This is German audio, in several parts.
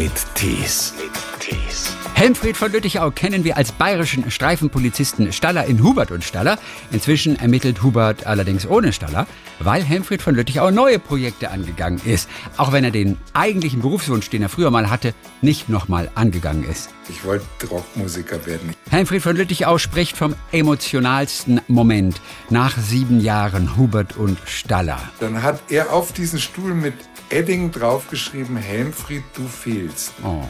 mit Tees. Helmfried von Lüttichau kennen wir als bayerischen Streifenpolizisten Staller in Hubert und Staller. Inzwischen ermittelt Hubert allerdings ohne Staller, weil Helmfried von Lüttichau neue Projekte angegangen ist. Auch wenn er den eigentlichen Berufswunsch, den er früher mal hatte, nicht nochmal angegangen ist. Ich wollte Rockmusiker werden. Helmfried von Lüttichau spricht vom emotionalsten Moment nach sieben Jahren Hubert und Staller. Dann hat er auf diesen Stuhl mit Edding draufgeschrieben, Helmfried, du fehlst. Oh.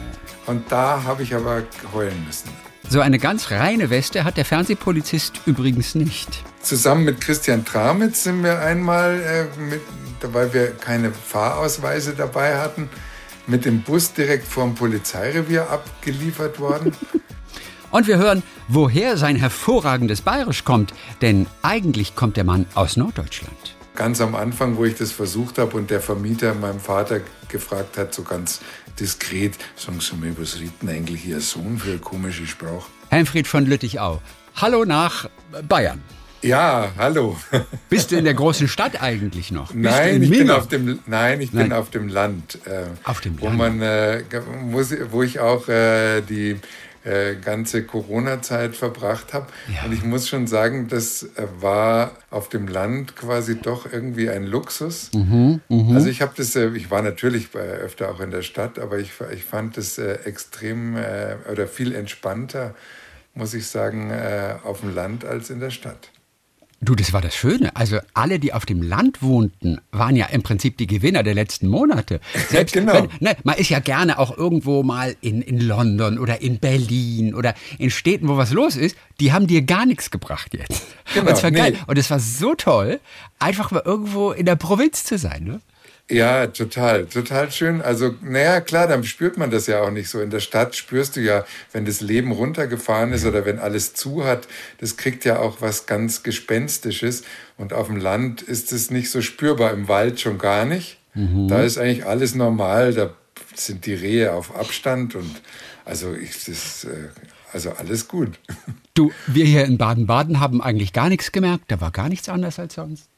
Und da habe ich aber heulen müssen. So eine ganz reine Weste hat der Fernsehpolizist übrigens nicht. Zusammen mit Christian Tramitz sind wir einmal, äh, mit, weil wir keine Fahrausweise dabei hatten, mit dem Bus direkt vorm Polizeirevier abgeliefert worden. Und wir hören, woher sein hervorragendes Bayerisch kommt, denn eigentlich kommt der Mann aus Norddeutschland. Ganz am Anfang, wo ich das versucht habe und der Vermieter meinem Vater gefragt hat, so ganz diskret, sagen Sie mir, was redet denn eigentlich Ihr Sohn für eine komische Sprache? Helmfried von Lüttichau. Hallo nach Bayern. Ja, hallo. Bist du in der großen Stadt eigentlich noch? Bist Nein, in ich bin auf dem, nein, ich Nein. bin auf dem Land. Äh, Auf dem wo Land. Man, äh, muss, wo ich auch äh, die äh, ganze Corona-Zeit verbracht habe. Ja. Und ich muss schon sagen, das äh, war auf dem Land quasi doch irgendwie ein Luxus. Mhm, Also ich habe das, äh, ich war natürlich öfter auch in der Stadt, aber ich, ich fand das äh, extrem oder viel entspannter, muss ich sagen, auf dem Land als in der Stadt. Du, das war das Schöne. Also alle, die auf dem Land wohnten, waren ja im Prinzip die Gewinner der letzten Monate. Selbst Genau. wenn, ne, man ist ja gerne auch irgendwo mal in, in London oder in Berlin oder in Städten, wo was los ist. Die haben dir gar nichts gebracht jetzt. Genau, Und es war geil. nee. Und es war so toll, einfach mal irgendwo in der Provinz zu sein. Ne? Ja, total, total schön. Also, naja, klar, dann spürt man das ja auch nicht so. In der Stadt spürst du ja, wenn das Leben runtergefahren ist oder wenn alles zu hat, das kriegt ja auch was ganz Gespenstisches. Und auf dem Land ist es nicht so spürbar, im Wald schon gar nicht. Da ist eigentlich alles normal, da sind die Rehe auf Abstand und also ich, das, äh, also alles gut. Du, wir hier in Baden-Baden haben eigentlich gar nichts gemerkt. Da war gar nichts anders als sonst.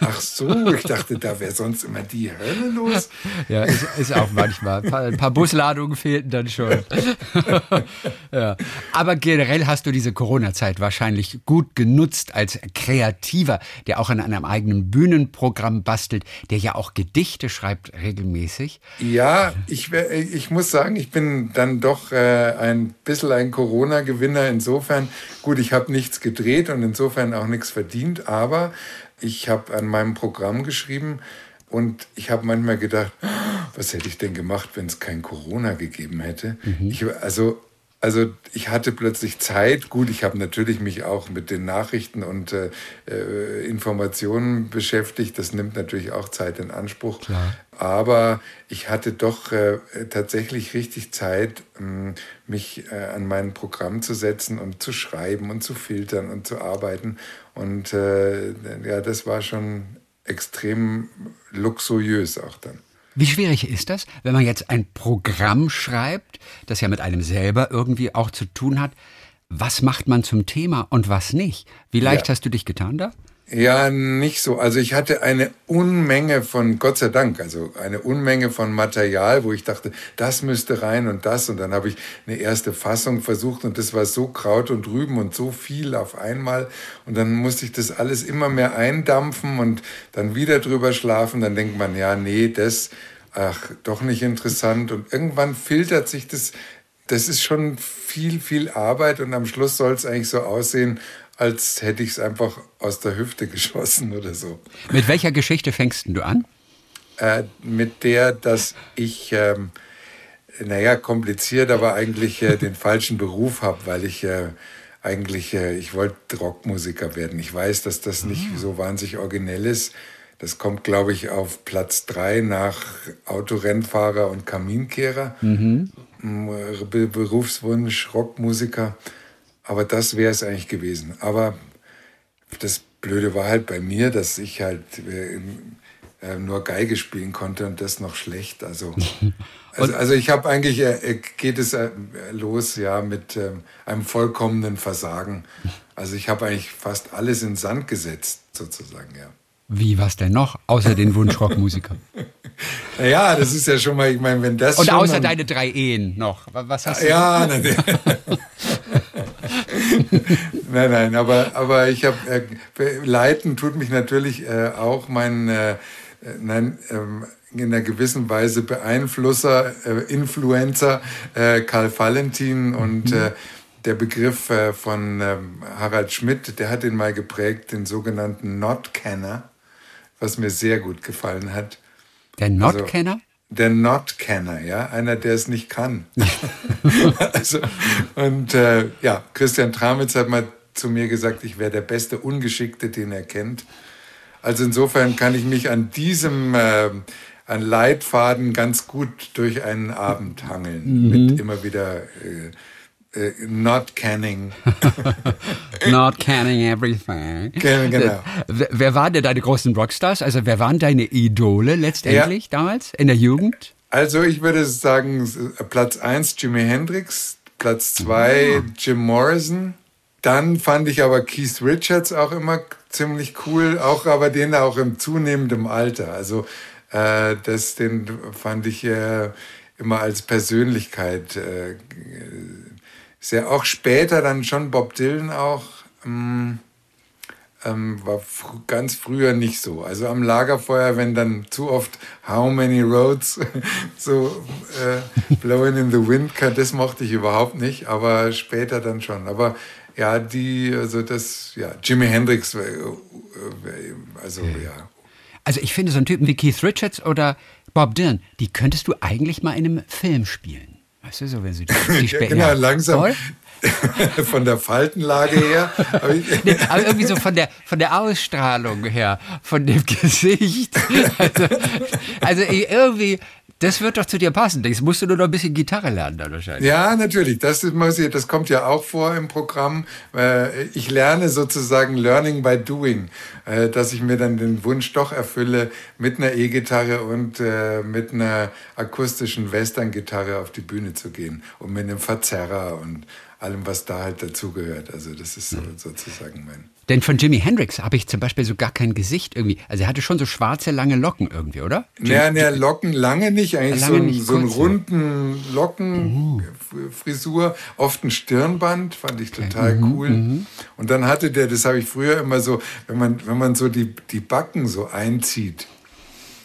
Ach so, ich dachte, da wäre sonst immer die Hölle los. Ja, ist, ist auch manchmal. Ein paar, ein paar Busladungen fehlten dann schon. ja. Aber generell hast du diese Corona-Zeit wahrscheinlich gut genutzt als Kreativer, der auch an einem eigenen Bühnenprogramm bastelt, der ja auch Gedichte schreibt regelmäßig. Ja, ich, ich muss sagen, ich bin dann doch äh, ein bisschen ein Corona-Gewinner. Insofern, gut, ich habe nichts gedreht und insofern auch nichts verdient, aber ich habe an meinem Programm geschrieben und ich habe manchmal gedacht, was hätte ich denn gemacht, wenn es kein Corona gegeben hätte? Ich, also also ich hatte plötzlich Zeit. Gut, ich habe natürlich mich auch mit den Nachrichten und äh, äh, Informationen beschäftigt. Das nimmt natürlich auch Zeit in Anspruch. Aber ich hatte doch äh, tatsächlich richtig Zeit, ähm, mich äh, an mein Programm zu setzen und zu schreiben und zu filtern und zu arbeiten. Und äh, ja, das war schon extrem luxuriös auch dann. Wie schwierig ist das, wenn man jetzt ein Programm schreibt, das ja mit einem selber irgendwie auch zu tun hat? Was macht man zum Thema und was nicht? Wie leicht Ja. hast du dich getan da? Ja, nicht so. Also ich hatte eine Unmenge von, Gott sei Dank, also eine Unmenge von Material, wo ich dachte, das müsste rein und das. Und dann habe ich eine erste Fassung versucht und das war so Kraut und Rüben und so viel auf einmal. Und dann musste ich das alles immer mehr eindampfen und dann wieder drüber schlafen. Dann denkt man, ja, nee, das, ach, doch nicht interessant. Und irgendwann filtert sich das das ist schon viel, viel Arbeit und am Schluss soll es eigentlich so aussehen, als hätte ich es einfach aus der Hüfte geschossen oder so. Mit welcher Geschichte fängst du an? Äh, mit der, dass ich, ähm, naja, kompliziert, aber eigentlich äh, den falschen Beruf habe, weil ich äh, eigentlich, äh, ich wollte Rockmusiker werden. Ich weiß, dass das nicht so wahnsinnig originell ist. Das kommt, glaube ich, auf Platz drei nach Autorennfahrer und Kaminkehrer. Mm, Be Berufswunsch, Rockmusiker. Aber das wäre es eigentlich gewesen. Aber das Blöde war halt bei mir, dass ich halt äh, äh, nur Geige spielen konnte und das noch schlecht. Also, also, also ich habe eigentlich, äh, geht es äh, los ja mit ähm, einem vollkommenen Versagen. Also ich habe eigentlich fast alles in Sand gesetzt, sozusagen, ja. Wie was denn noch, außer den Wunsch Rockmusiker? Ja, das ist ja schon mal, ich meine, wenn das Und außer deine drei Ehen noch. Was hast du? Ja, nein, nein, aber, aber ich habe, äh, leiten tut mich natürlich äh, auch mein, äh, nein, ähm, in einer gewissen Weise Beeinflusser, äh, Influencer äh, Karl Valentin und mhm. äh, der Begriff äh, von ähm, Harald Schmidt, der hat ihn mal geprägt, den sogenannten Not-Kenner, was mir sehr gut gefallen hat. Der Not-Kenner? Also, der Not-Kenner, ja, einer, der es nicht kann. also, und äh, ja, Christian Tramitz hat mal zu mir gesagt, ich wäre der beste Ungeschickte, den er kennt. Also insofern kann ich mich an diesem äh, an Leitfaden ganz gut durch einen Abend hangeln, mhm. mit immer wieder äh, äh, not canning. not canning everything. Genau. Wer waren denn deine großen Rockstars? Also wer waren deine Idole letztendlich ja. damals in der Jugend? Also ich würde sagen, Platz 1 Jimi Hendrix, Platz 2 oh. Jim Morrison. Dann fand ich aber Keith Richards auch immer ziemlich cool, auch aber den auch im zunehmenden Alter. Also äh, das, den fand ich äh, immer als Persönlichkeit äh, sehr, auch später dann schon Bob Dylan auch, ähm, ähm, war fr ganz früher nicht so. Also am Lagerfeuer, wenn dann zu oft How Many Roads so äh, Blowing in the Wind, das mochte ich überhaupt nicht, aber später dann schon. Aber ja, die, also das, ja, Jimi Hendrix, äh, also ja. Also ich finde so einen Typen wie Keith Richards oder Bob Dylan, die könntest du eigentlich mal in einem Film spielen. Weißt du, so wenn sie die, ja, Genau, langsam. Voll? von der Faltenlage her. Aber, nee, aber, irgendwie so von der, von der Ausstrahlung her, von dem Gesicht. Also, also irgendwie, das wird doch zu dir passen. Das musst du nur noch ein bisschen Gitarre lernen dann wahrscheinlich. Ja, natürlich. Das, ist, das kommt ja auch vor im Programm. Äh, ich lerne sozusagen Learning by Doing, äh, dass ich mir dann den Wunsch doch erfülle, mit einer E-Gitarre und äh, mit einer akustischen Western-Gitarre auf die Bühne zu gehen und mit einem Verzerrer und allem, was da halt dazugehört. Also das ist so, sozusagen mein denn von Jimi Hendrix habe ich zum Beispiel so gar kein Gesicht irgendwie. Also er hatte schon so schwarze, lange Locken irgendwie, oder? Ja, ne, Locken lange nicht. Eigentlich lange so, ein, so einen runden Lockenfrisur. Uh. Oft ein Stirnband, fand ich total okay. Mhm, cool. Mhm. Und dann hatte der, das habe ich früher immer so, wenn man, wenn man so die, die Backen so einzieht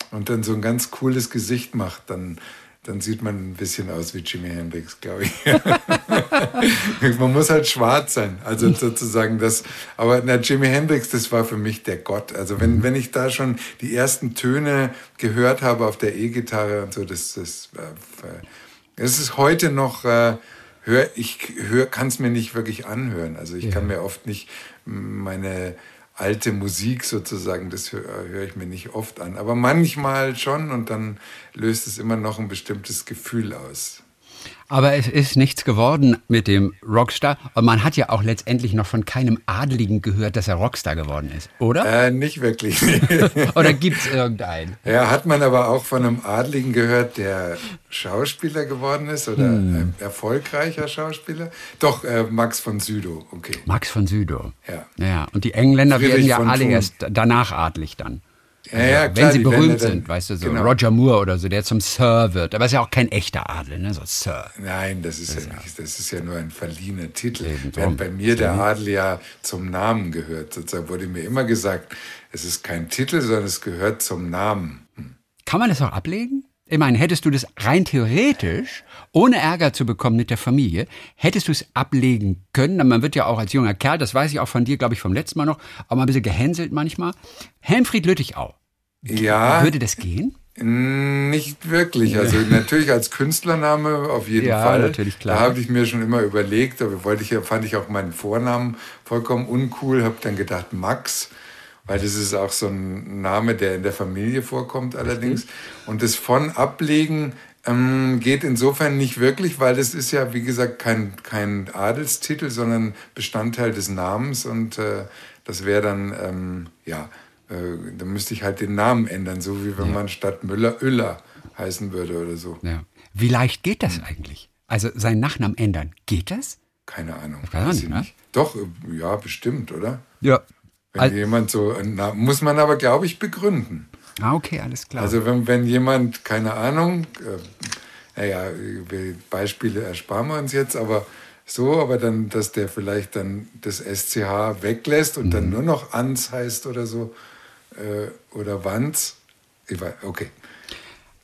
und dann so ein ganz cooles Gesicht macht, dann dann sieht man ein bisschen aus wie Jimi Hendrix, glaube ich. man muss halt schwarz sein, also sozusagen das. Aber na, Jimi Hendrix, das war für mich der Gott. Also wenn, mhm. wenn ich da schon die ersten Töne gehört habe auf der E-Gitarre und so, das, das, äh, ist heute noch. Äh, hör, ich hör, kann es mir nicht wirklich anhören. Also ich ja. kann mir oft nicht meine alte Musik sozusagen, das höre hör ich mir nicht oft an. Aber manchmal schon und dann löst es immer noch ein bestimmtes Gefühl aus. Aber es ist nichts geworden mit dem Rockstar. Und man hat ja auch letztendlich noch von keinem Adeligen gehört, dass er Rockstar geworden ist, oder? Äh, nicht wirklich. oder gibt es irgendeinen? Ja, hat man aber auch von einem Adeligen gehört, der Schauspieler geworden ist oder hm. ein erfolgreicher Schauspieler? Doch, äh, Max von Südow, okay. Max von Südow. Ja. Ja, und die Engländer Friedrich werden ja alle erst danach adlig dann. Ja, ja, klar, wenn sie berühmt sind, weißt du, so genau. Roger Moore oder so, der zum Sir wird. Aber ist ja auch kein echter Adel, ne? So Sir. Nein, das ist, das ja, nicht, das ist ja nur ein verliehener Titel. Während bei mir der Adel ja zum Namen gehört. Sozusagen wurde mir immer gesagt, es ist kein Titel, sondern es gehört zum Namen. Hm. Kann man das auch ablegen? Ich meine, hättest du das rein theoretisch, ohne Ärger zu bekommen mit der Familie, hättest du es ablegen können. Man wird ja auch als junger Kerl, das weiß ich auch von dir, glaube ich, vom letzten Mal noch, auch mal ein bisschen gehänselt manchmal. Helmfried Lüttichau. Ja. Würde das gehen? Nicht wirklich. Also natürlich als Künstlername auf jeden ja, Fall. Natürlich, klar. Da habe ich mir schon immer überlegt, da wollte ich, fand ich auch meinen Vornamen vollkommen uncool, habe dann gedacht Max weil das ist auch so ein Name, der in der Familie vorkommt allerdings. Und das von ablegen ähm, geht insofern nicht wirklich, weil das ist ja, wie gesagt, kein, kein Adelstitel, sondern Bestandteil des Namens und äh, das wäre dann, ähm, ja, äh, da müsste ich halt den Namen ändern, so wie wenn ja. man statt Müller Öller heißen würde oder so. Ja. Wie leicht geht das eigentlich? Also seinen Nachnamen ändern, geht das? Keine Ahnung. Weiß nicht, ne? Doch, äh, ja, bestimmt, oder? Ja, wenn Al jemand so, na, muss man aber, glaube ich, begründen. Ah, okay, alles klar. Also wenn, wenn jemand, keine Ahnung, äh, naja, Beispiele ersparen wir uns jetzt, aber so, aber dann, dass der vielleicht dann das SCH weglässt und mhm. dann nur noch Ans heißt oder so, äh, oder Wanz. Okay,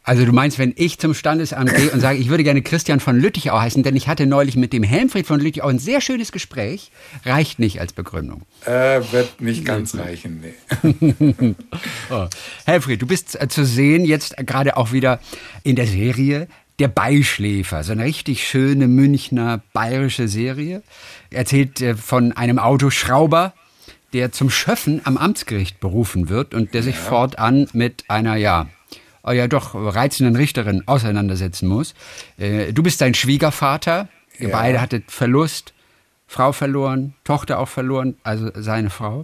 also du meinst, wenn ich zum Standesamt gehe und sage, ich würde gerne Christian von Lüttichau heißen, denn ich hatte neulich mit dem Helmfried von Lüttichau ein sehr schönes Gespräch, reicht nicht als Begründung. Äh, wird nicht ganz nee. reichen, nee. oh. Helmfried, du bist äh, zu sehen jetzt gerade auch wieder in der Serie Der Beischläfer, so eine richtig schöne Münchner bayerische Serie. Erzählt äh, von einem Autoschrauber, der zum Schöffen am Amtsgericht berufen wird und der sich ja. fortan mit einer, ja, äh, ja doch reizenden Richterin auseinandersetzen muss. Äh, du bist sein Schwiegervater. Ihr ja. beide hattet Verlust, Frau verloren, Tochter auch verloren, also seine Frau.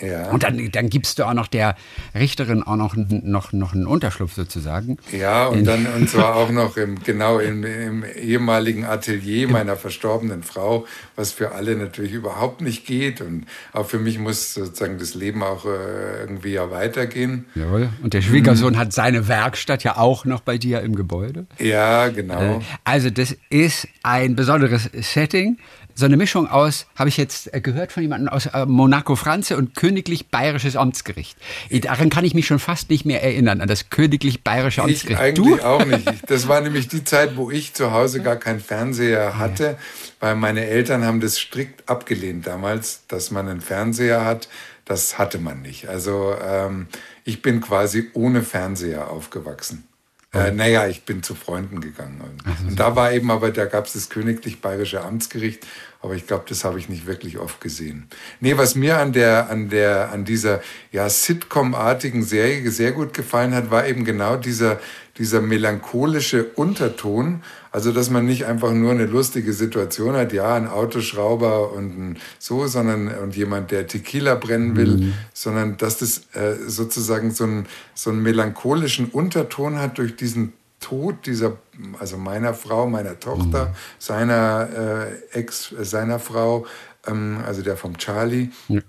Ja. Und dann, dann gibst du auch noch der Richterin auch noch, noch, noch einen Unterschlupf sozusagen. Ja, und dann und zwar auch noch im, genau im, im ehemaligen Atelier meiner verstorbenen Frau, was für alle natürlich überhaupt nicht geht. Und auch für mich muss sozusagen das Leben auch äh, irgendwie ja weitergehen. Jawohl. Und der Schwiegersohn mhm. hat seine Werkstatt ja auch noch bei dir im Gebäude. Ja, genau. Äh, also das ist ein besonderes Setting so eine Mischung aus, habe ich jetzt äh, gehört von jemandem aus äh, Monaco Franze und Königlich Bayerisches Amtsgericht. Daran kann ich mich schon fast nicht mehr erinnern, an das Königlich Bayerische Amtsgericht. Ich eigentlich du? auch nicht. Das war nämlich die Zeit, wo ich zu Hause gar keinen Fernseher hatte, ja. weil meine Eltern haben das strikt abgelehnt damals, dass man einen Fernseher hat. Das hatte man nicht. Also ähm, ich bin quasi ohne Fernseher aufgewachsen. Äh, naja, ich bin zu Freunden gegangen. Und, und da war eben aber, da gab es das Königlich Bayerische Amtsgericht, aber ich glaube, das habe ich nicht wirklich oft gesehen. Nee, was mir an der, an der, an dieser ja, Sitcom-artigen Serie sehr gut gefallen hat, war eben genau dieser, dieser melancholische Unterton. Also, dass man nicht einfach nur eine lustige Situation hat, ja, ein Autoschrauber und ein so, sondern und jemand, der Tequila brennen will, mhm. sondern dass das äh, sozusagen so einen, so einen melancholischen Unterton hat durch diesen Tod dieser, also meiner Frau, meiner Tochter, mhm. seiner äh, Ex, äh, seiner Frau, ähm, also der vom Charlie. Ja.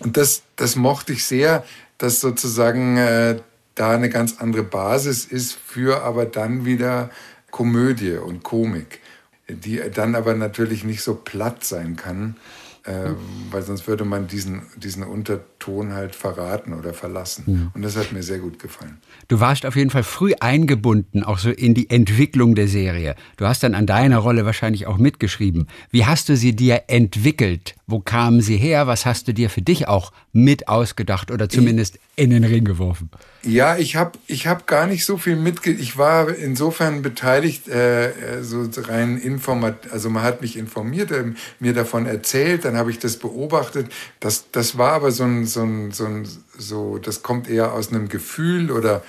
Und das, das mochte ich sehr, dass sozusagen äh, da eine ganz andere Basis ist für aber dann wieder Komödie und Komik, die dann aber natürlich nicht so platt sein kann, äh, weil sonst würde man diesen, diesen Unterton halt verraten oder verlassen. Ja. Und das hat mir sehr gut gefallen. Du warst auf jeden Fall früh eingebunden, auch so in die Entwicklung der Serie. Du hast dann an deiner Rolle wahrscheinlich auch mitgeschrieben. Wie hast du sie dir entwickelt? Wo kamen sie her? Was hast du dir für dich auch mit ausgedacht oder zumindest ich, in den Ring geworfen? Ja, ich habe ich hab gar nicht so viel mitge... Ich war insofern beteiligt, äh, so rein informat... Also man hat mich informiert, äh, mir davon erzählt, dann habe ich das beobachtet. Das, das war aber so ein, so ein, so ein... So, das kommt eher aus einem Gefühl oder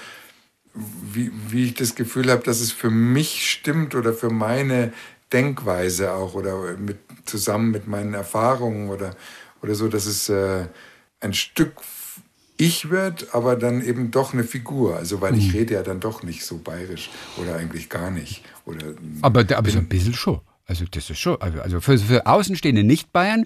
wie, wie ich das Gefühl habe, dass es für mich stimmt oder für meine Denkweise auch oder mit, zusammen mit meinen Erfahrungen oder, oder so, dass es äh, ein Stück ich wird, aber dann eben doch eine Figur. Also, weil ich mhm. rede ja dann doch nicht so bayerisch oder eigentlich gar nicht. Oder, aber, aber so ein bisschen schon. Also, das ist schon. Also, also für, für Außenstehende Nicht-Bayern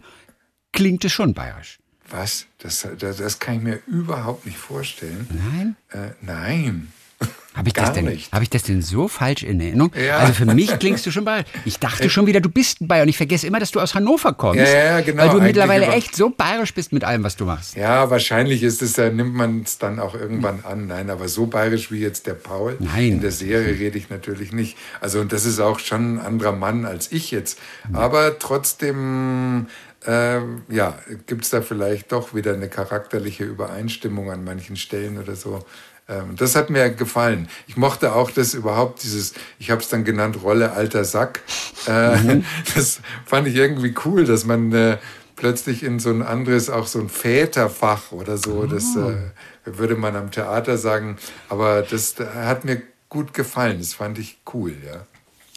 klingt es schon bayerisch. Was? Das, das, das, kann ich mir überhaupt nicht vorstellen. Nein? Äh, nein. Habe ich, das denn, hab ich das denn so falsch in Erinnerung? Ja. Also für mich klingst du schon bayerisch. Ich dachte schon wieder, du bist ein Bayer und ich vergesse immer, dass du aus Hannover kommst. Ja, ja, genau. Weil du mittlerweile echt so bayerisch bist mit allem, was du machst. Ja, wahrscheinlich ist es, da nimmt man es dann auch irgendwann an. Nein, aber so bayerisch wie jetzt der Paul. Nein. In der Serie rede ich natürlich nicht. Also und das ist auch schon ein anderer Mann als ich jetzt. Aber trotzdem äh, ja, gibt es da vielleicht doch wieder eine charakterliche Übereinstimmung an manchen Stellen oder so. Ähm, das hat mir gefallen. Ich mochte auch das überhaupt, dieses, ich habe es dann genannt, Rolle alter Sack. Äh, mhm. Das fand ich irgendwie cool, dass man äh, plötzlich in so ein anderes, auch so ein Väterfach oder so, oh. das äh, würde man am Theater sagen. Aber das hat mir gut gefallen. Das fand ich cool, ja.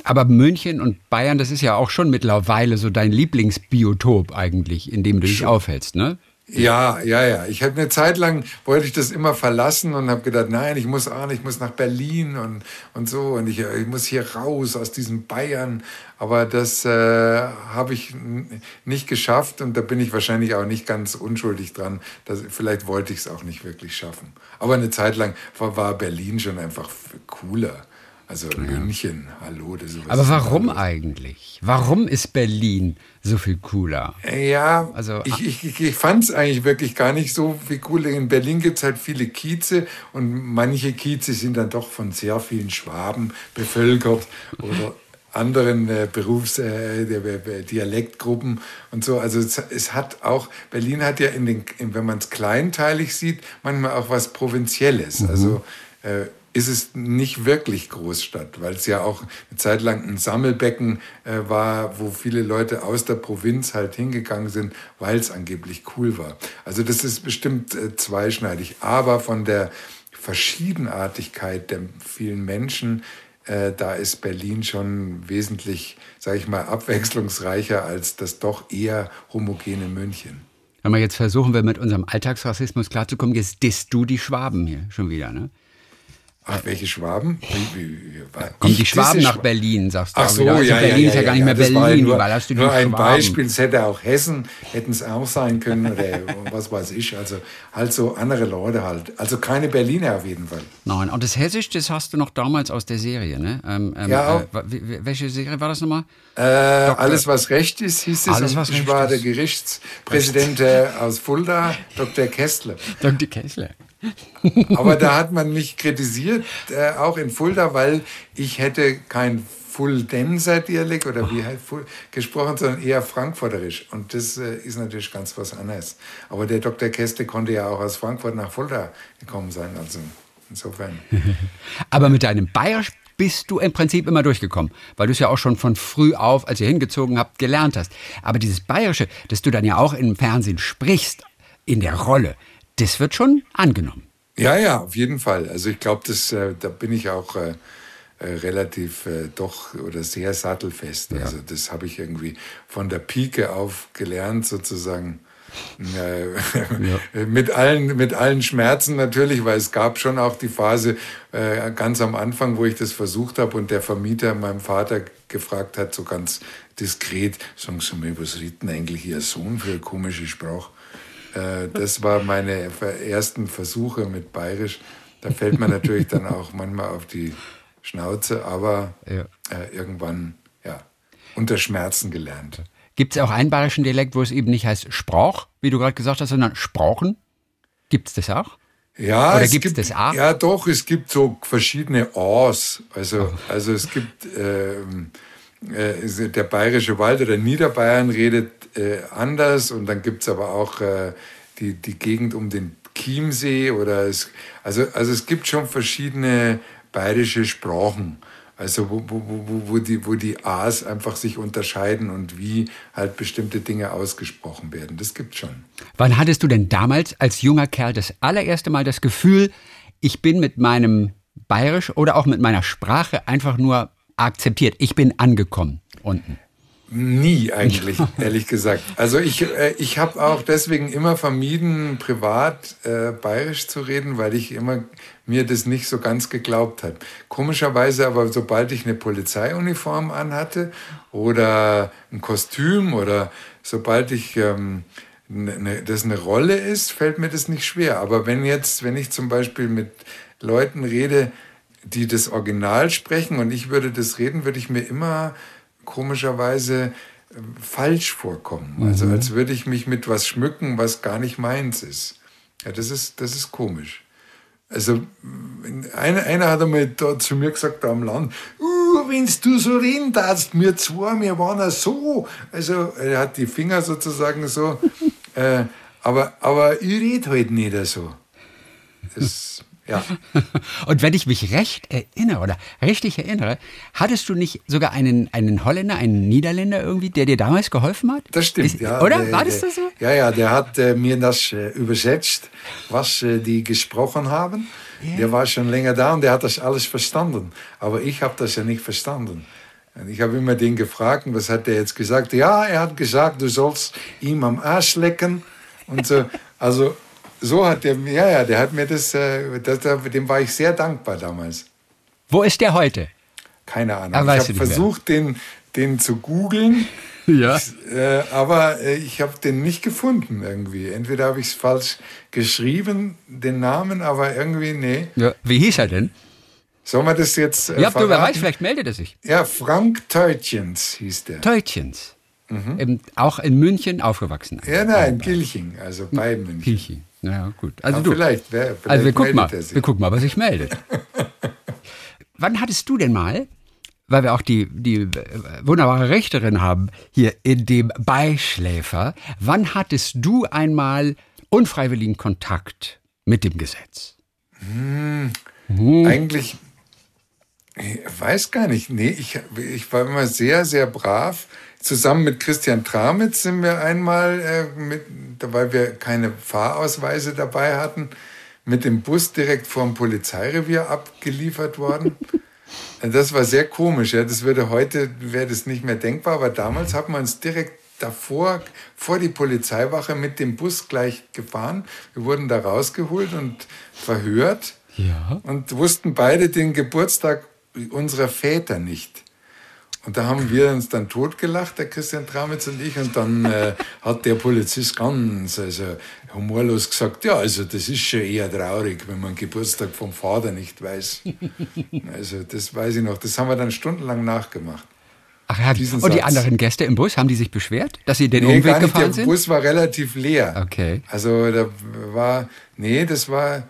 Aber München und Bayern, das ist ja auch schon mittlerweile so dein Lieblingsbiotop eigentlich, in dem du dich aufhältst, ne? Ja, ja, ja. Ich habe eine Zeit lang wollte ich das immer verlassen und habe gedacht, nein, ich muss auch, ich muss nach Berlin und und so und ich, ich muss hier raus aus diesem Bayern. Aber das äh, habe ich nicht geschafft und da bin ich wahrscheinlich auch nicht ganz unschuldig dran. Dass, vielleicht wollte ich es auch nicht wirklich schaffen. Aber eine Zeit lang war, war Berlin schon einfach cooler. Also ja. München, hallo. Das Aber warum eigentlich? Warum ist Berlin so viel cooler? Ja, also, ich, ich, ich fand es eigentlich wirklich gar nicht so viel cooler. In Berlin gibt es halt viele Kieze und manche Kieze sind dann doch von sehr vielen Schwaben bevölkert oder anderen äh, Berufs-, äh, Dialektgruppen und so. Also es, es, hat auch, Berlin hat ja in den, in, wenn man es kleinteilig sieht, manchmal auch was Provinzielles. Mhm. Also äh, ist es nicht wirklich Großstadt, weil es ja auch eine Zeit lang ein Sammelbecken äh, war, wo viele Leute aus der Provinz halt hingegangen sind, weil es angeblich cool war. Also das ist bestimmt äh, zweischneidig. Aber von der Verschiedenartigkeit der vielen Menschen, äh, da ist Berlin schon wesentlich, sage ich mal, abwechslungsreicher als das doch eher homogene München. Wenn wir jetzt versuchen, wir mit unserem Alltagsrassismus klarzukommen, jetzt disst du die Schwaben hier schon wieder, ne? Ach, welche Schwaben? Kommen die Schwaben nach Berlin, sagst du. Ach so, also ja, Berlin ja, ist ja, gar nicht mehr Berlin, nur, überall hast du nur ein Schwaben. Beispiel, es hätte auch Hessen, hätten es auch sein können oder was weiß ich. Also halt so andere Leute halt. Also keine Berliner auf jeden Fall. Nein, und das Hessisch, das hast du noch damals aus der Serie, ne? Ähm, ähm, ja, äh, welche Serie war das nochmal? Äh, alles, was recht ist, hieß es. Alles, was ich war der Gerichtspräsident äh, aus Fulda, Dr. Kessler. Dr. Kessler. Aber da hat man mich kritisiert, äh, auch in Fulda, weil ich hätte kein Fuldenser Dialekt oder wie halt gesprochen, sondern eher Frankfurterisch. Und das äh, ist natürlich ganz was anderes. Aber der Dr. Keste konnte ja auch aus Frankfurt nach Fulda gekommen sein. Also insofern. Aber mit deinem Bayerisch bist du im Prinzip immer durchgekommen, weil du es ja auch schon von früh auf, als ihr hingezogen habt, gelernt hast. Aber dieses Bayerische, das du dann ja auch im Fernsehen sprichst, in der Rolle, das wird schon angenommen. Ja, ja, auf jeden Fall. Also ich glaube, äh, da bin ich auch äh, äh, relativ äh, doch oder sehr sattelfest. Ja. Also das habe ich irgendwie von der Pike auf gelernt sozusagen. Äh, ja. mit, allen, mit allen Schmerzen natürlich, weil es gab schon auch die Phase äh, ganz am Anfang, wo ich das versucht habe und der Vermieter meinem Vater gefragt hat, so ganz diskret, sagen Sie mir, was redet denn eigentlich Ihr Sohn für eine komische Sprache? Äh, das war meine ersten Versuche mit Bayerisch. Da fällt man natürlich dann auch manchmal auf die Schnauze, aber ja. äh, irgendwann, ja, unter Schmerzen gelernt. Gibt es auch einen bayerischen Dialekt, wo es eben nicht heißt Sprach, wie du gerade gesagt hast, sondern Sprachen? Gibt es das auch? Ja, Oder es gibt es das A? Ja, doch, es gibt so verschiedene A's. Also, also es gibt ähm, äh, der bayerische Wald oder Niederbayern redet äh, anders und dann gibt es aber auch äh, die, die Gegend um den Chiemsee oder es, also, also es gibt schon verschiedene bayerische Sprachen. Also wo, wo, wo, wo, die, wo die A's einfach sich unterscheiden und wie halt bestimmte Dinge ausgesprochen werden. Das gibt schon. Wann hattest du denn damals als junger Kerl das allererste Mal das Gefühl, ich bin mit meinem Bayerisch oder auch mit meiner Sprache einfach nur akzeptiert. Ich bin angekommen unten. Nie eigentlich, ehrlich gesagt. Also ich, äh, ich habe auch deswegen immer vermieden, privat äh, bayerisch zu reden, weil ich immer mir das nicht so ganz geglaubt hat. Komischerweise aber, sobald ich eine Polizeiuniform anhatte oder ein Kostüm oder sobald ich ähm, ne, das eine Rolle ist, fällt mir das nicht schwer. Aber wenn jetzt, wenn ich zum Beispiel mit Leuten rede, die das Original sprechen und ich würde das reden, würde ich mir immer komischerweise äh, falsch vorkommen. Also mhm. als würde ich mich mit was schmücken, was gar nicht meins ist. Ja, das ist, das ist komisch. Also einer, einer hat einmal da zu mir gesagt, da am Land, uh, wenn du so reden darfst, wir zwei, wir waren ja so. Also er hat die Finger sozusagen so. äh, aber, aber ich rede halt nicht so. Das, ja. Und wenn ich mich recht erinnere oder richtig erinnere, hattest du nicht sogar einen, einen Holländer, einen Niederländer irgendwie, der dir damals geholfen hat? Das stimmt, Ist, ja. Oder? Der, War das, das so? Ja, ja, der hat äh, mir das äh, übersetzt, was äh, die gesprochen haben. Yeah. Der war schon länger da und der hat das alles verstanden. Aber ich habe das ja nicht verstanden. Und ich habe immer den gefragt, was hat der jetzt gesagt? Ja, er hat gesagt, du sollst ihm am Arsch lecken. Und so. Also so hat der, ja, ja, der hat mir das, äh, das, dem war ich sehr dankbar damals. Wo ist der heute? Keine Ahnung. Ah, ich habe versucht, den, den zu googeln. Ja. Äh, aber äh, ich habe den nicht gefunden irgendwie. Entweder habe ich es falsch geschrieben, den Namen, aber irgendwie, nee. Ja. Wie hieß er denn? Sollen wir das jetzt äh, Ja, du, weiß, vielleicht meldet er sich. Ja, Frank Teutjens hieß der. Teutjens. Mhm. Eben, auch in München aufgewachsen. Ja, nein, in Gilching, also bei München. Gilching, naja, gut. Also du. Vielleicht, wer, vielleicht also wir gucken mal, wir gucken mal, was sich meldet. Wann hattest du denn mal, weil wir auch die, die wunderbare Richterin haben hier in dem Beischläfer, wann hattest du einmal unfreiwilligen Kontakt mit dem Gesetz? Hm, hm. Eigentlich, ich weiß gar nicht. Nee, ich, ich war immer sehr, sehr brav. Zusammen mit Christian Tramitz sind wir einmal, äh, mit, weil wir keine Fahrausweise dabei hatten, mit dem Bus direkt vor dem Polizeirevier abgeliefert worden. Das war sehr komisch. Ja. Das würde heute, wäre das nicht mehr denkbar, aber damals hat man uns direkt davor, vor die Polizeiwache mit dem Bus gleich gefahren. Wir wurden da rausgeholt und verhört ja. und wussten beide den Geburtstag unserer Väter nicht. Und da haben wir uns dann totgelacht, der Christian Tramitz und ich. Und dann äh, hat der Polizist ganz also, humorlos gesagt, ja, also das ist schon eher traurig, wenn man Geburtstag vom Vater nicht weiß. Also das weiß ich noch. Das haben wir dann stundenlang nachgemacht. Ach ja, und Satz. die anderen Gäste im Bus, haben die sich beschwert, dass sie den nee, Umweg gefahren der sind? Der Bus war relativ leer. Okay. Also da war, nee, das war,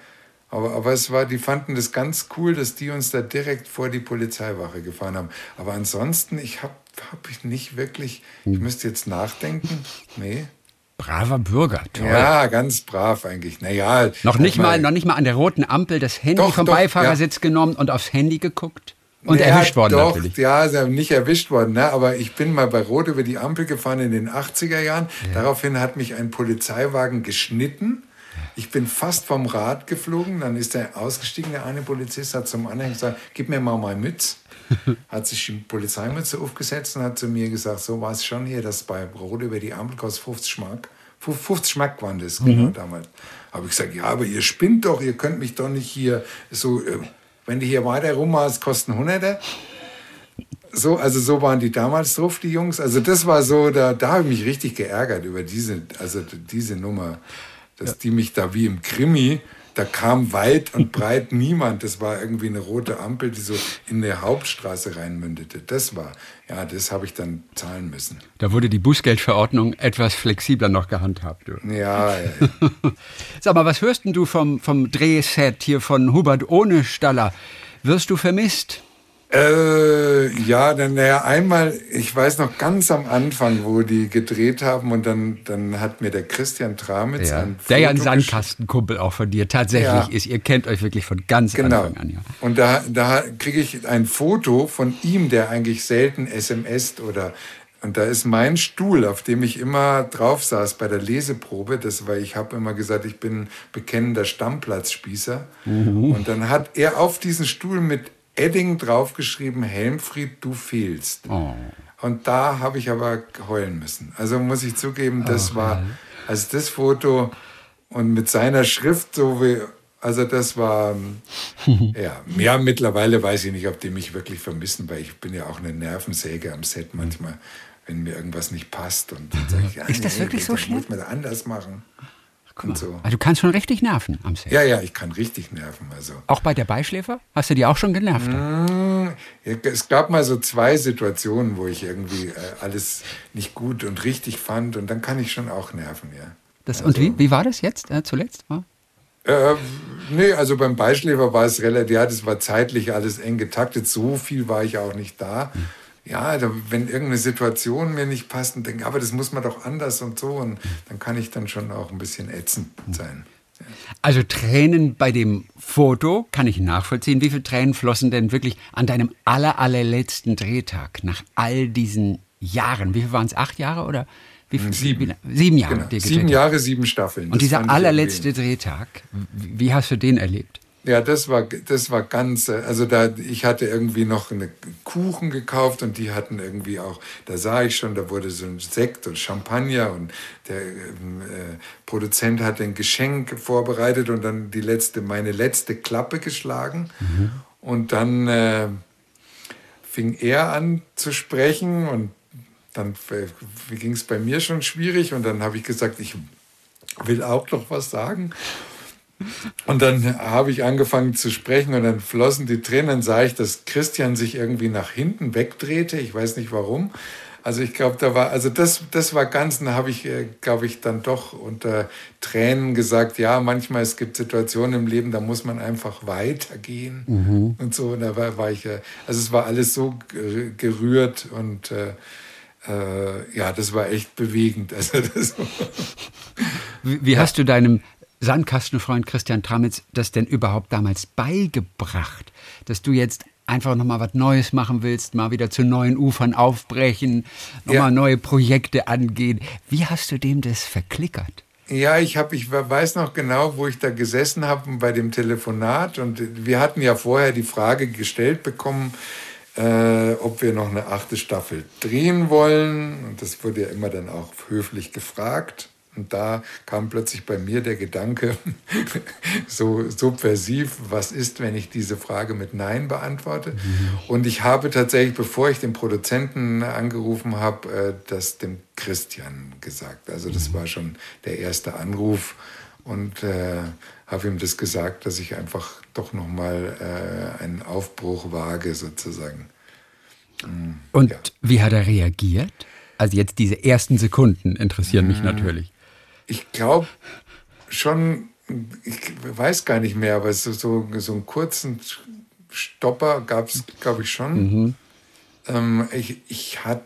aber, aber es war, die fanden das ganz cool, dass die uns da direkt vor die Polizeiwache gefahren haben. Aber ansonsten, ich habe hab ich nicht wirklich, ich hm. müsste jetzt nachdenken. Nee. Braver Bürger, toll. Ja, ganz brav eigentlich. Naja. Noch nicht mal, noch nicht mal an der roten Ampel das Handy doch, vom doch, Beifahrersitz ja. genommen und aufs Handy geguckt? Und naja, erwischt worden doch, natürlich. Ja, ist nicht erwischt worden, ne? aber ich bin mal bei Rot über die Ampel gefahren in den 80er Jahren. Ja. Daraufhin hat mich ein Polizeiwagen geschnitten ich bin fast vom Rad geflogen, dann ist er ausgestiegen, der eine Polizist hat zum anderen gesagt, gib mir mal meine Mütze. hat sich die Polizeimütze aufgesetzt und hat zu mir gesagt, so war es schon hier, dass bei Brot über die Ampel kostet 50 Schmack. 50 Schmack waren das, genau mhm. damals. Habe ich gesagt, ja, aber ihr spinnt doch, ihr könnt mich doch nicht hier so, äh, wenn du hier weiter rummachst, kosten Hunderte. So, also so waren die damals drauf, die Jungs. Also das war so, da, da habe ich mich richtig geärgert über diese, also diese Nummer dass ja. die mich da wie im Krimi, da kam weit und breit niemand. Das war irgendwie eine rote Ampel, die so in der Hauptstraße reinmündete. Das war, ja, das habe ich dann zahlen müssen. Da wurde die Bußgeldverordnung etwas flexibler noch gehandhabt. Du. Ja, ja. Sag mal, was hörst du vom, vom Drehset hier von Hubert ohne Staller? Wirst du vermisst? Äh, ja, dann naja, einmal, ich weiß noch ganz am Anfang, wo die gedreht haben und dann, dann hat mir der Christian Tramitz ja. ein Der ja ein Sandkastenkumpel auch von dir tatsächlich ja. ist. Ihr kennt euch wirklich von ganz genau. Anfang an. Ja. Und da, da kriege ich ein Foto von ihm, der eigentlich selten SMS oder und da ist mein Stuhl, auf dem ich immer drauf saß bei der Leseprobe. Das war, ich habe immer gesagt, ich bin bekennender Stammplatzspießer. Mhm. Und dann hat er auf diesen Stuhl mit Edding draufgeschrieben, Helmfried, du fehlst. Oh. Und da habe ich aber heulen müssen. Also muss ich zugeben, das oh, war, also das Foto und mit seiner Schrift so wie, also das war, ja, ja, mittlerweile weiß ich nicht, ob die mich wirklich vermissen, weil ich bin ja auch eine Nervensäge am Set manchmal, wenn mir irgendwas nicht passt und dann sage ich, ja, ist das nee, wirklich so schlimm? muss man anders machen. Und so. Also du kannst schon richtig nerven am Set. Ja, ja, ich kann richtig nerven. Also. Auch bei der Beischläfer? Hast du die auch schon genervt? Mmh, es gab mal so zwei Situationen, wo ich irgendwie äh, alles nicht gut und richtig fand und dann kann ich schon auch nerven, ja. Das, also, und wie, wie war das jetzt äh, zuletzt? War? Äh, nee, also beim Beischläfer war es relativ, ja, das war zeitlich alles eng getaktet. So viel war ich auch nicht da. Hm ja, also wenn irgendeine Situation mir nicht passt und denke, aber das muss man doch anders und so, und dann kann ich dann schon auch ein bisschen ätzend sein. Ja. Also Tränen bei dem Foto kann ich nachvollziehen. Wie viele Tränen flossen denn wirklich an deinem aller, allerletzten Drehtag nach all diesen Jahren? Wie viel waren es? Acht Jahre oder? Wie viel, sieben. sieben Jahre. Genau. Sieben Jahre, sieben Staffeln. Und dieser allerletzte Drehtag, wie hast du den erlebt? Ja, das war, das war ganz, also da, ich hatte irgendwie noch eine Kuchen gekauft und die hatten irgendwie auch, da sah ich schon, da wurde so ein Sekt und Champagner und der ähm, äh, Produzent hat ein Geschenk vorbereitet und dann die letzte, meine letzte Klappe geschlagen. Mhm. Und dann äh, fing er an zu sprechen und dann äh, ging es bei mir schon schwierig und dann habe ich gesagt, ich will auch noch was sagen. Und dann habe ich angefangen zu sprechen und dann flossen die Tränen, sah ich, dass Christian sich irgendwie nach hinten wegdrehte. Ich weiß nicht warum. Also ich glaube, da war, also das, das war ganz, da habe ich, äh, glaube ich, dann doch unter Tränen gesagt, ja, manchmal es gibt Situationen im Leben, da muss man einfach weitergehen mhm. und so. Und da war, war ich, also es war alles so gerührt und äh, äh, ja, das war echt bewegend. Also das wie, wie hast du deinem Sandkastenfreund Christian Tramitz das denn überhaupt damals beigebracht, dass du jetzt einfach nochmal was Neues machen willst, mal wieder zu neuen Ufern aufbrechen, nochmal ja. neue Projekte angehen. Wie hast du dem das verklickert? Ja, ich habe, ich weiß noch genau, wo ich da gesessen habe bei dem Telefonat und wir hatten ja vorher die Frage gestellt bekommen, äh, ob wir noch eine achte Staffel drehen wollen und das wurde ja immer dann auch höflich gefragt. Und da kam plötzlich bei mir der Gedanke, so subversiv, was ist, wenn ich diese Frage mit Nein beantworte? Mhm. Und ich habe tatsächlich, bevor ich den Produzenten angerufen habe, äh, das dem Christian gesagt. Also das mhm. war schon der erste Anruf und äh, habe ihm das gesagt, dass ich einfach doch nochmal äh, einen Aufbruch wage sozusagen. Mhm, und ja. wie hat er reagiert? Also jetzt diese ersten Sekunden interessieren mich mhm. natürlich ich glaube schon, ich weiß gar nicht mehr, aber so, so, so einen kurzen Stopper gab es, glaube ich, schon. Mhm. Ähm, ich, ich hat,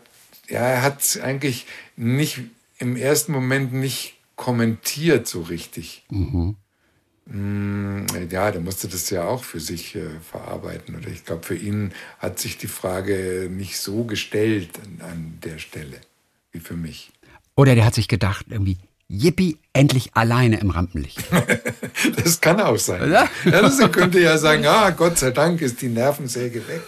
ja, er hat eigentlich nicht im ersten Moment nicht kommentiert so richtig. Mhm. Mm, ja, der musste das ja auch für sich äh, verarbeiten. Oder ich glaube, für ihn hat sich die Frage nicht so gestellt an, an der Stelle wie für mich. Oder der hat sich gedacht, irgendwie, Yippie, endlich alleine im Rampenlicht. das kann auch sein. Oder? Ja, das könnte ja sagen, ah, Gott sei Dank ist die Nervensäge weg.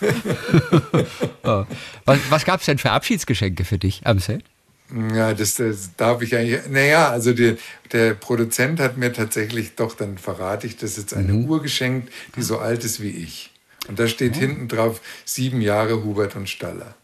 oh. Was, was gab es denn für Abschiedsgeschenke für dich am Set? Ja, das, das darf ich eigentlich. Naja, also die, der Produzent hat mir tatsächlich doch, dann verrate ich das jetzt, eine mhm. Uhr geschenkt, die so alt ist wie ich. Und da steht oh. hinten drauf sieben Jahre Hubert und Staller.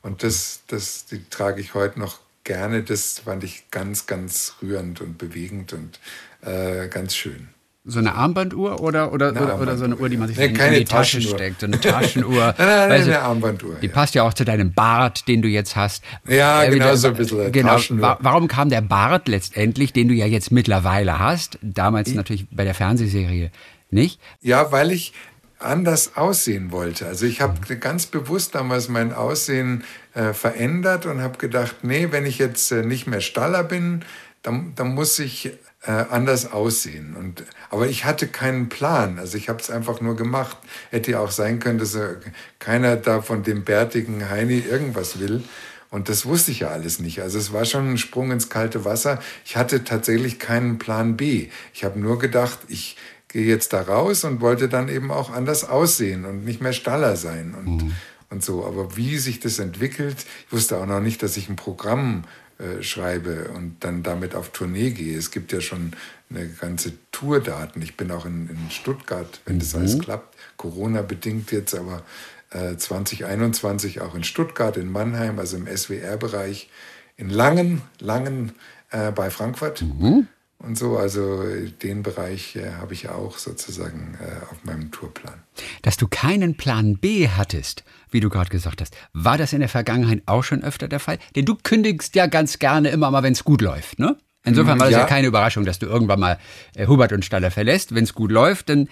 Und das, das, die trage ich heute noch gerne. Das fand ich ganz, ganz rührend und bewegend und äh, ganz schön. So eine Armbanduhr oder, oder, oder, Armbanduhr, oder, so eine Uhr, die man sich nee, in, in, die Tasche steckt? So eine Taschenuhr. nein, nein, nein, eine Armbanduhr. Die ja. passt ja auch zu deinem Bart, den du jetzt hast. Ja, äh, genau, so ein bisschen. Genau. Warum kam der Bart letztendlich, den du ja jetzt mittlerweile hast, damals ich, natürlich bei der Fernsehserie nicht? Ja, weil ich anders aussehen wollte. Also ich habe ganz bewusst damals mein Aussehen äh, verändert und habe gedacht, nee, wenn ich jetzt äh, nicht mehr Staller bin, dann, dann muss ich äh, anders aussehen. Und, aber ich hatte keinen Plan. Also ich habe es einfach nur gemacht. Hätte ja auch sein können, dass äh, keiner da von dem bärtigen Heini irgendwas will. Und das wusste ich ja alles nicht. Also es war schon ein Sprung ins kalte Wasser. Ich hatte tatsächlich keinen Plan B. Ich habe nur gedacht, ich gehe jetzt da raus und wollte dann eben auch anders aussehen und nicht mehr Staller sein und, mhm. Und so. Aber wie sich das entwickelt, ich wusste auch noch nicht, dass ich ein Programm äh, schreibe und dann damit auf Tournee gehe. Es gibt ja schon eine ganze Tourdaten. Ich bin auch in, in Stuttgart, wenn mhm. das alles klappt, Corona bedingt jetzt, aber äh, 2021 auch in Stuttgart, in Mannheim, also im SWR-Bereich, in Langen, Langen äh, bei Frankfurt. Mhm und so. Also den Bereich äh, habe ich auch sozusagen äh, auf meinem Tourplan. Dass du keinen Plan B hattest, wie du gerade gesagt hast, war das in der Vergangenheit auch schon öfter der Fall? Denn du kündigst ja ganz gerne immer mal, wenn es gut läuft, ne? Insofern war das ja. ja keine Überraschung, dass du irgendwann mal äh, Hubert und Staller verlässt. Wenn es gut läuft, dann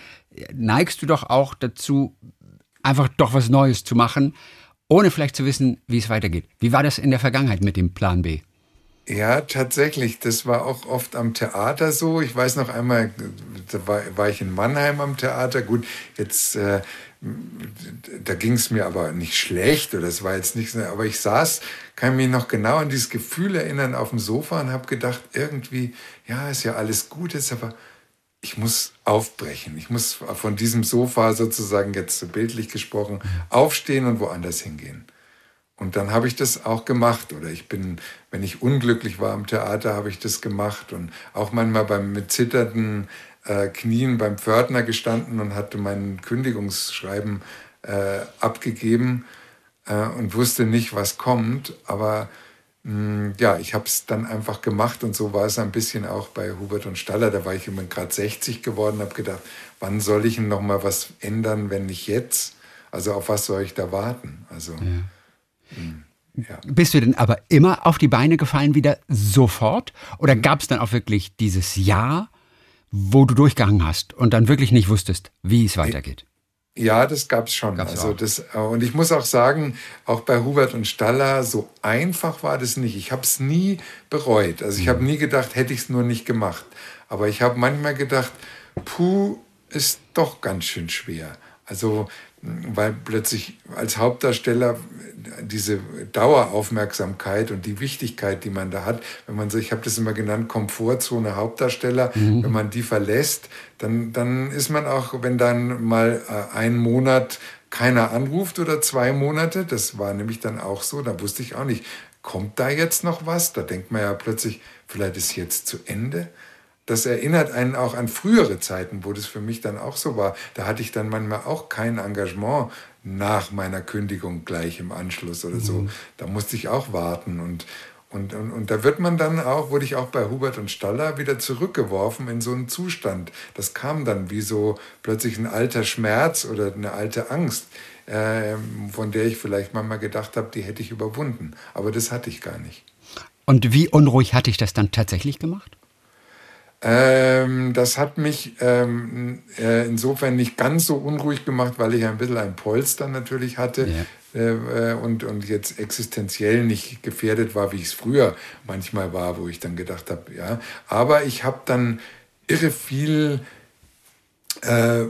neigst du doch auch dazu, einfach doch was Neues zu machen, ohne vielleicht zu wissen, wie es weitergeht. Wie war das in der Vergangenheit mit dem Plan B? Ja, tatsächlich. Das war auch oft am Theater so. Ich weiß noch einmal, da war, war ich in Mannheim am Theater. Gut, jetzt, äh, da ging es mir aber nicht schlecht oder es war jetzt nichts. Aber ich saß, kann mich noch genau an dieses Gefühl erinnern auf dem Sofa und habe gedacht, irgendwie, ja, ist ja alles gut jetzt, aber ich muss aufbrechen. Ich muss von diesem Sofa sozusagen jetzt bildlich gesprochen aufstehen und woanders hingehen. Und dann habe ich das auch gemacht. Oder ich bin, wenn ich unglücklich war am Theater, habe ich das gemacht. Und auch manchmal beim, mit zitternden äh, Knien beim Pförtner gestanden und hatte mein Kündigungsschreiben äh, abgegeben äh, und wusste nicht, was kommt. Aber mh, ja, ich habe es dann einfach gemacht und so war es ein bisschen auch bei Hubert und Staller. Da war ich immer gerade 60 geworden, habe gedacht, wann soll ich noch mal was ändern, wenn nicht jetzt? Also auf was soll ich da warten? Also ja. Ja. Bist du denn aber immer auf die Beine gefallen wieder sofort? Oder mhm. gab es dann auch wirklich dieses Jahr, wo du durchgehangen hast und dann wirklich nicht wusstest, wie es weitergeht? Ja, das gab es schon. Gab's also das, und ich muss auch sagen, auch bei Hubert und Staller, so einfach war das nicht. Ich habe es nie bereut. Also ich habe mhm. nie gedacht, hätte ich es nur nicht gemacht. Aber ich habe manchmal gedacht, puh, ist doch ganz schön schwer. Also weil plötzlich als Hauptdarsteller diese Daueraufmerksamkeit und die Wichtigkeit, die man da hat, wenn man so, ich habe das immer genannt, Komfortzone Hauptdarsteller, mhm. wenn man die verlässt, dann, dann ist man auch, wenn dann mal äh, ein Monat keiner anruft oder zwei Monate, das war nämlich dann auch so, da wusste ich auch nicht, kommt da jetzt noch was? Da denkt man ja plötzlich, vielleicht ist jetzt zu Ende das erinnert einen auch an frühere Zeiten, wo das für mich dann auch so war. Da hatte ich dann manchmal auch kein Engagement nach meiner Kündigung gleich im Anschluss oder so. Mhm. Da musste ich auch warten und, und, und, und da wird man dann auch, wurde ich auch bei Hubert und Staller wieder zurückgeworfen in so einen Zustand. Das kam dann wie so plötzlich ein alter Schmerz oder eine alte Angst, äh, von der ich vielleicht manchmal gedacht habe, die hätte ich überwunden. Aber das hatte ich gar nicht. Und wie unruhig hatte ich das dann tatsächlich gemacht? Ähm, das hat mich ähm, äh, insofern nicht ganz so unruhig gemacht, weil ich ein bisschen ein Polster natürlich hatte ja. äh, und, und jetzt existenziell nicht gefährdet war, wie ich es früher manchmal war, wo ich dann gedacht habe, ja. Aber ich habe dann irre viel äh,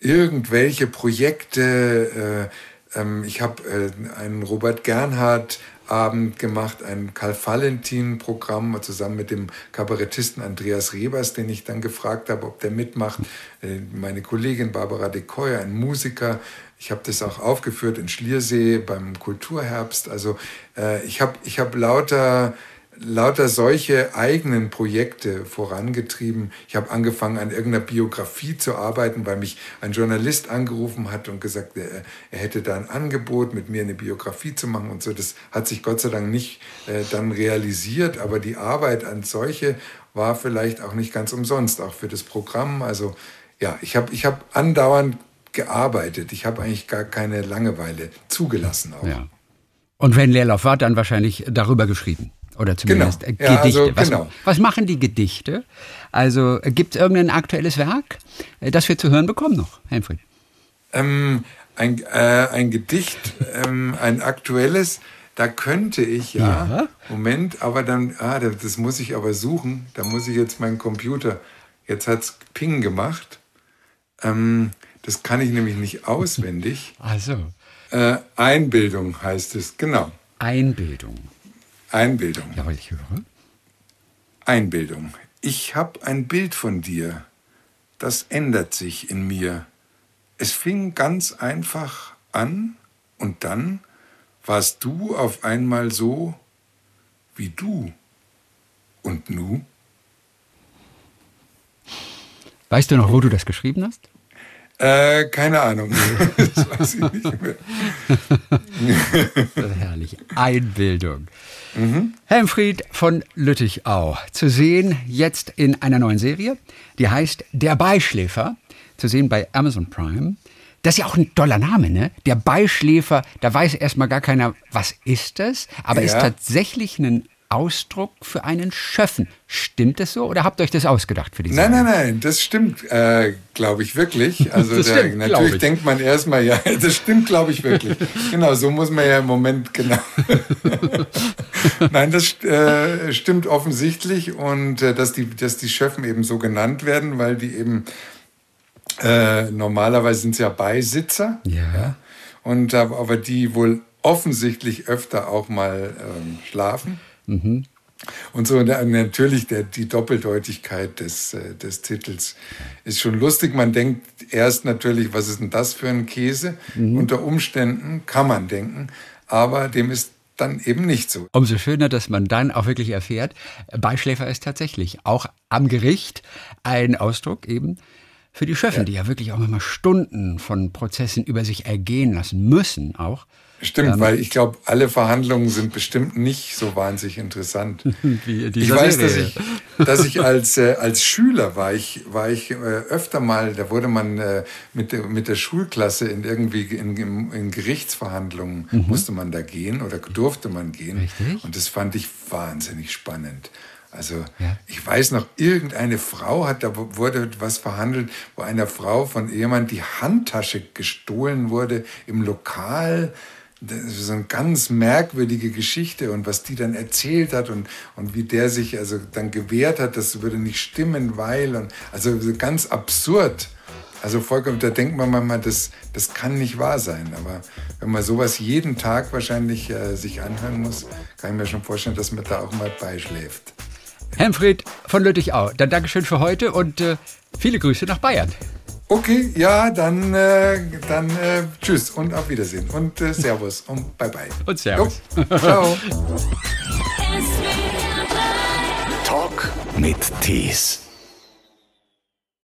irgendwelche Projekte. Äh, ähm, ich habe äh, einen Robert Gernhardt Abend gemacht, ein Karl-Valentin-Programm zusammen mit dem Kabarettisten Andreas Rebers, den ich dann gefragt habe, ob der mitmacht. Äh, meine Kollegin Barbara de Coy, ein Musiker. Ich habe das auch aufgeführt in Schliersee beim Kulturherbst. Also äh, ich habe ich hab lauter lauter solche eigenen Projekte vorangetrieben. Ich habe angefangen, an irgendeiner Biografie zu arbeiten, weil mich ein Journalist angerufen hat und gesagt, er, er hätte da ein Angebot, mit mir eine Biografie zu machen und so. Das hat sich Gott sei Dank nicht äh, dann realisiert, aber die Arbeit an solche war vielleicht auch nicht ganz umsonst, auch für das Programm. Also ja, ich habe ich hab andauernd gearbeitet. Ich habe eigentlich gar keine Langeweile zugelassen. Auch. Ja. Und wenn Leerlauf war, dann wahrscheinlich darüber geschrieben. Oder zumindest genau. Gedichte. Ja, also, was, genau. was, machen die Gedichte? Also gibt es irgendein aktuelles Werk, äh, das wir zu hören bekommen noch, Helmfried? Ähm, ein, äh, ein Gedicht, ähm, ein aktuelles, da könnte ich ja, ja. Moment, aber dann, ah, das muss ich aber suchen. Da muss ich jetzt meinen Computer, jetzt hat es Ping gemacht. Ähm, das kann ich nämlich nicht auswendig. Also. Äh, Einbildung heißt es, genau. Einbildung. Einbildung. Ja, weil ich höre. Einbildung. Ich hab ein Bild von dir. Das ändert sich in mir. Es fing ganz einfach an und dann warst du auf einmal so wie du. Und nu? Weißt du noch, wo du das geschrieben hast? Äh, keine Ahnung. das weiß ich nicht mehr. Herrlich. Einbildung. Mhm. Helmfried von Lüttichau. Zu sehen jetzt in einer neuen Serie, die heißt Der Beischläfer. Zu sehen bei Amazon Prime. Das ist ja auch ein toller Name, ne? Der Beischläfer, da weiß erstmal gar keiner, was ist das, aber ja. ist tatsächlich ein Ausdruck für einen Schöffen. Stimmt das so oder habt ihr euch das ausgedacht für die Nein, nein, nein, das stimmt, äh, glaube ich wirklich. Also der, stimmt, natürlich denkt man erstmal, ja, das stimmt, glaube ich wirklich. genau, so muss man ja im Moment genau. nein, das äh, stimmt offensichtlich und äh, dass, die, dass die Schöffen eben so genannt werden, weil die eben äh, normalerweise sind es ja Beisitzer. Ja. ja. Und aber die wohl offensichtlich öfter auch mal ähm, schlafen. Mhm. Und so natürlich der, die Doppeldeutigkeit des, äh, des Titels ist schon lustig. Man denkt erst natürlich, was ist denn das für ein Käse? Mhm. Unter Umständen kann man denken, aber dem ist dann eben nicht so. Umso schöner, dass man dann auch wirklich erfährt, Beischläfer ist tatsächlich auch am Gericht ein Ausdruck eben für die Schöffen, ja. die ja wirklich auch immer Stunden von Prozessen über sich ergehen lassen müssen auch. Stimmt, ähm, weil ich glaube, alle Verhandlungen sind bestimmt nicht so wahnsinnig interessant. Wie ich weiß, dass ich, dass ich als, äh, als Schüler war ich, war ich äh, öfter mal, da wurde man äh, mit, der, mit der Schulklasse in irgendwie in, in, in Gerichtsverhandlungen mhm. musste man da gehen oder durfte man gehen. Richtig? Und das fand ich wahnsinnig spannend. Also ja. ich weiß noch, irgendeine Frau hat, da wurde was verhandelt, wo einer Frau von jemand die Handtasche gestohlen wurde im Lokal so eine ganz merkwürdige Geschichte und was die dann erzählt hat und, und wie der sich also dann gewehrt hat, das würde nicht stimmen, weil und also ganz absurd. Also vollkommen, da denkt man manchmal, das, das kann nicht wahr sein. Aber wenn man sowas jeden Tag wahrscheinlich äh, sich anhören muss, kann ich mir schon vorstellen, dass man da auch mal beischläft. Helmfried von Lüttich-Au, dann Dankeschön für heute und äh, viele Grüße nach Bayern. Okay, ja, dann, äh, dann äh, tschüss und auf Wiedersehen und äh, Servus und bye bye. Und Servus. Jo, ciao. Talk mit Tees.